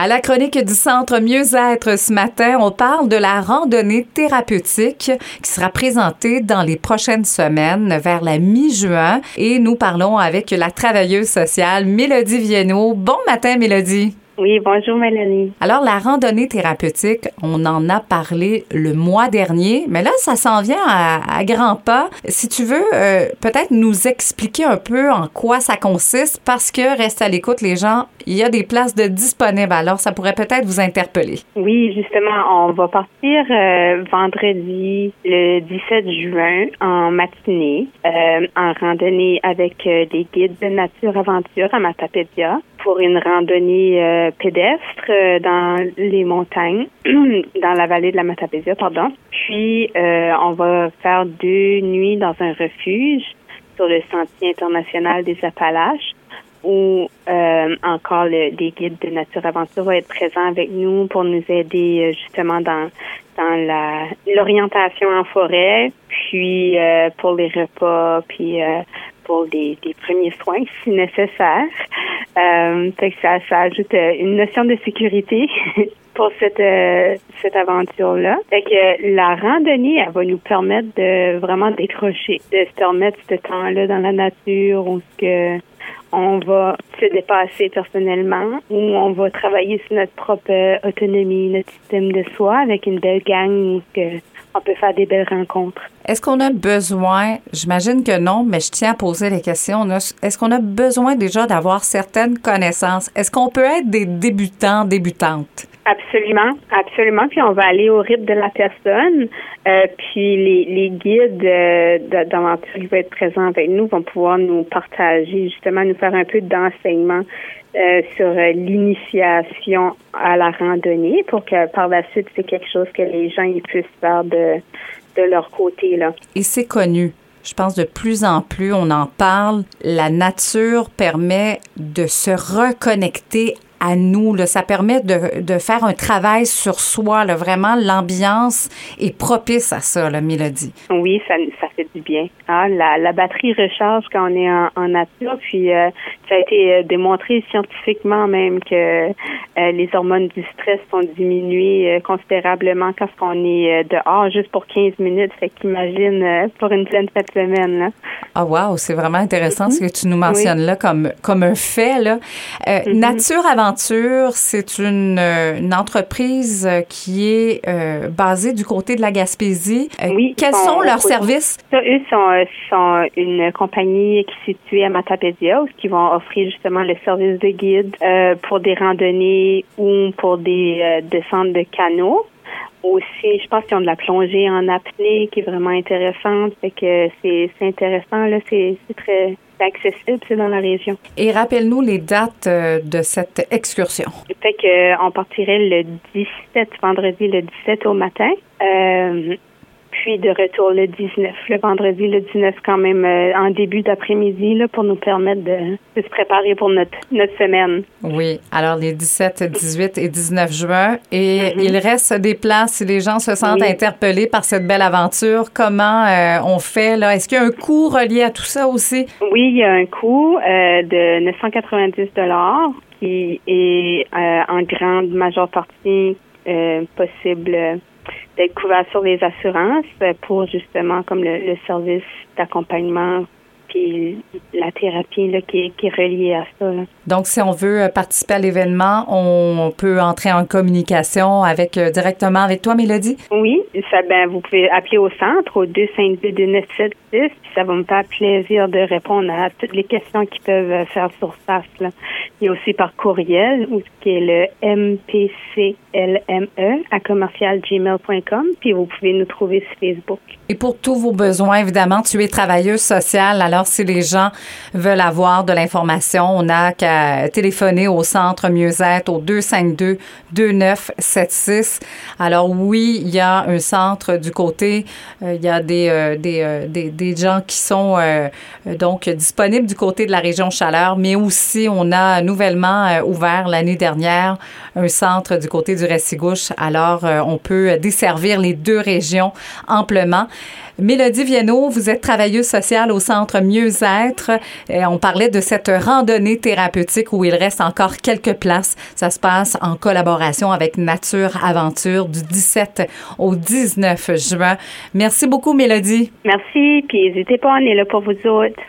À la chronique du Centre Mieux-être ce matin, on parle de la randonnée thérapeutique qui sera présentée dans les prochaines semaines vers la mi-juin et nous parlons avec la travailleuse sociale Mélodie Viennot. Bon matin Mélodie. Oui, bonjour Mélanie. Alors, la randonnée thérapeutique, on en a parlé le mois dernier, mais là, ça s'en vient à, grands pas. Si tu veux, euh, peut-être nous expliquer un peu en quoi ça consiste, parce que, reste à l'écoute, les gens, il y a des places de disponibles, alors ça pourrait peut-être vous interpeller. Oui, justement, on va partir euh, vendredi le 17 juin en matinée, euh, en randonnée avec des guides de nature aventure à Matapédia pour une randonnée euh, pédestre euh, dans les montagnes, dans la vallée de la Matapésia, pardon. Puis, euh, on va faire deux nuits dans un refuge sur le Sentier international des Appalaches où encore le, les guides de Nature Aventure vont être présents avec nous pour nous aider justement dans dans l'orientation en forêt, puis pour les repas, puis pour des premiers soins si nécessaire. Euh, fait que ça, ajoute euh, une notion de sécurité pour cette euh, cette aventure-là. Fait que la randonnée, elle va nous permettre de vraiment décrocher, de se permettre ce temps-là dans la nature où que on va se dépasser personnellement, où on va travailler sur notre propre autonomie, notre système de soi avec une belle gang où que on peut faire des belles rencontres. Est-ce qu'on a besoin, j'imagine que non, mais je tiens à poser les questions. Est-ce qu'on a besoin déjà d'avoir certaines connaissances? Est-ce qu'on peut être des débutants, débutantes? Absolument, absolument. Puis on va aller au rythme de la personne. Euh, puis les, guides euh, d'aventure qui vont être présents avec nous vont pouvoir nous partager, justement, nous faire un peu d'enseignement euh, sur l'initiation à la randonnée pour que par la suite, c'est quelque chose que les gens puissent faire de, de leur côté. Là. Et c'est connu. Je pense de plus en plus, on en parle. La nature permet de se reconnecter à nous. Là. Ça permet de, de, faire un travail sur soi. Là. Vraiment, l'ambiance est propice à ça, la Mélodie. Oui, ça, ça fait du bien. Ah, la, la batterie recharge quand on est en, en nature. Puis, euh, ça a été euh, démontré scientifiquement même que euh, les hormones du stress sont diminuées considérablement quand on est dehors juste pour 15 minutes. Fait qu'imagine pour une pleine fête semaine. Là. Ah, wow, c'est vraiment intéressant ce que tu nous mentionnes là comme, comme un fait. Là. Mm-hmm. Nature avant c'est une, euh, une, entreprise euh, qui est euh, basée du côté de la Gaspésie. oui. Quels sont, leurs services? eux sont, sont, une compagnie qui est située à Matapédia, qui vont offrir justement le service de guide pour des randonnées ou pour des descentes de canaux aussi, je pense qu'ils ont de la plongée en apnée qui est vraiment intéressante. Fait que c'est intéressant, là, c'est très accessible, c'est dans la région. Et rappelle-nous les dates euh, de cette excursion. Fait que on partirait le 17, vendredi le 17 au matin. Euh, puis de retour le 19, le vendredi le 19 quand même euh, en début d'après-midi là, pour nous permettre de, se préparer pour notre, notre semaine. Oui, alors les 17, 18 et 19 juin. Et mm-hmm. il reste des places si les gens se sentent interpellés par cette belle aventure. Comment euh, on fait là? Est-ce qu'il y a un coût relié à tout ça aussi? Oui, il y a un coût euh, de 990 dollars qui est en grande majeure partie possible d'être couvert sur les assurances pour justement comme le, service d'accompagnement puis la thérapie là, qui, est, reliée à ça. Donc, si on veut euh, participer à l'événement, on peut entrer en communication avec euh, directement avec toi, Mélodie? Oui, ça, ben, vous pouvez appeler au centre au 252-2976, puis ça va me faire plaisir de répondre à toutes les questions qui peuvent euh, faire sur ça. Là. Il y a aussi par courriel, qui est le MPCLME à commercialgmail.com, puis vous pouvez nous trouver sur Facebook. Et pour tous vos besoins, évidemment, tu es travailleuse sociale. Alors, si les gens veulent avoir de l'information, on n'a qu'à téléphoner au centre mieux-être au 252-2976. Alors, oui, il y a un centre du côté, euh, il y a des, euh, euh, des, des, gens qui sont donc disponibles du côté de la région Chaleur, mais aussi, on a nouvellement ouvert l'année dernière un centre du côté du Restigouche. Alors, on peut desservir les deux régions amplement. Mélodie Viennot, vous êtes travailleuse sociale au Centre Mieux-être. On parlait de cette randonnée thérapeutique où il reste encore quelques places. Ça se passe en collaboration avec Nature Aventure du 17 au 19 juin. Merci beaucoup, Mélodie. Merci, puis n'hésitez pas, on est là pour vous autres.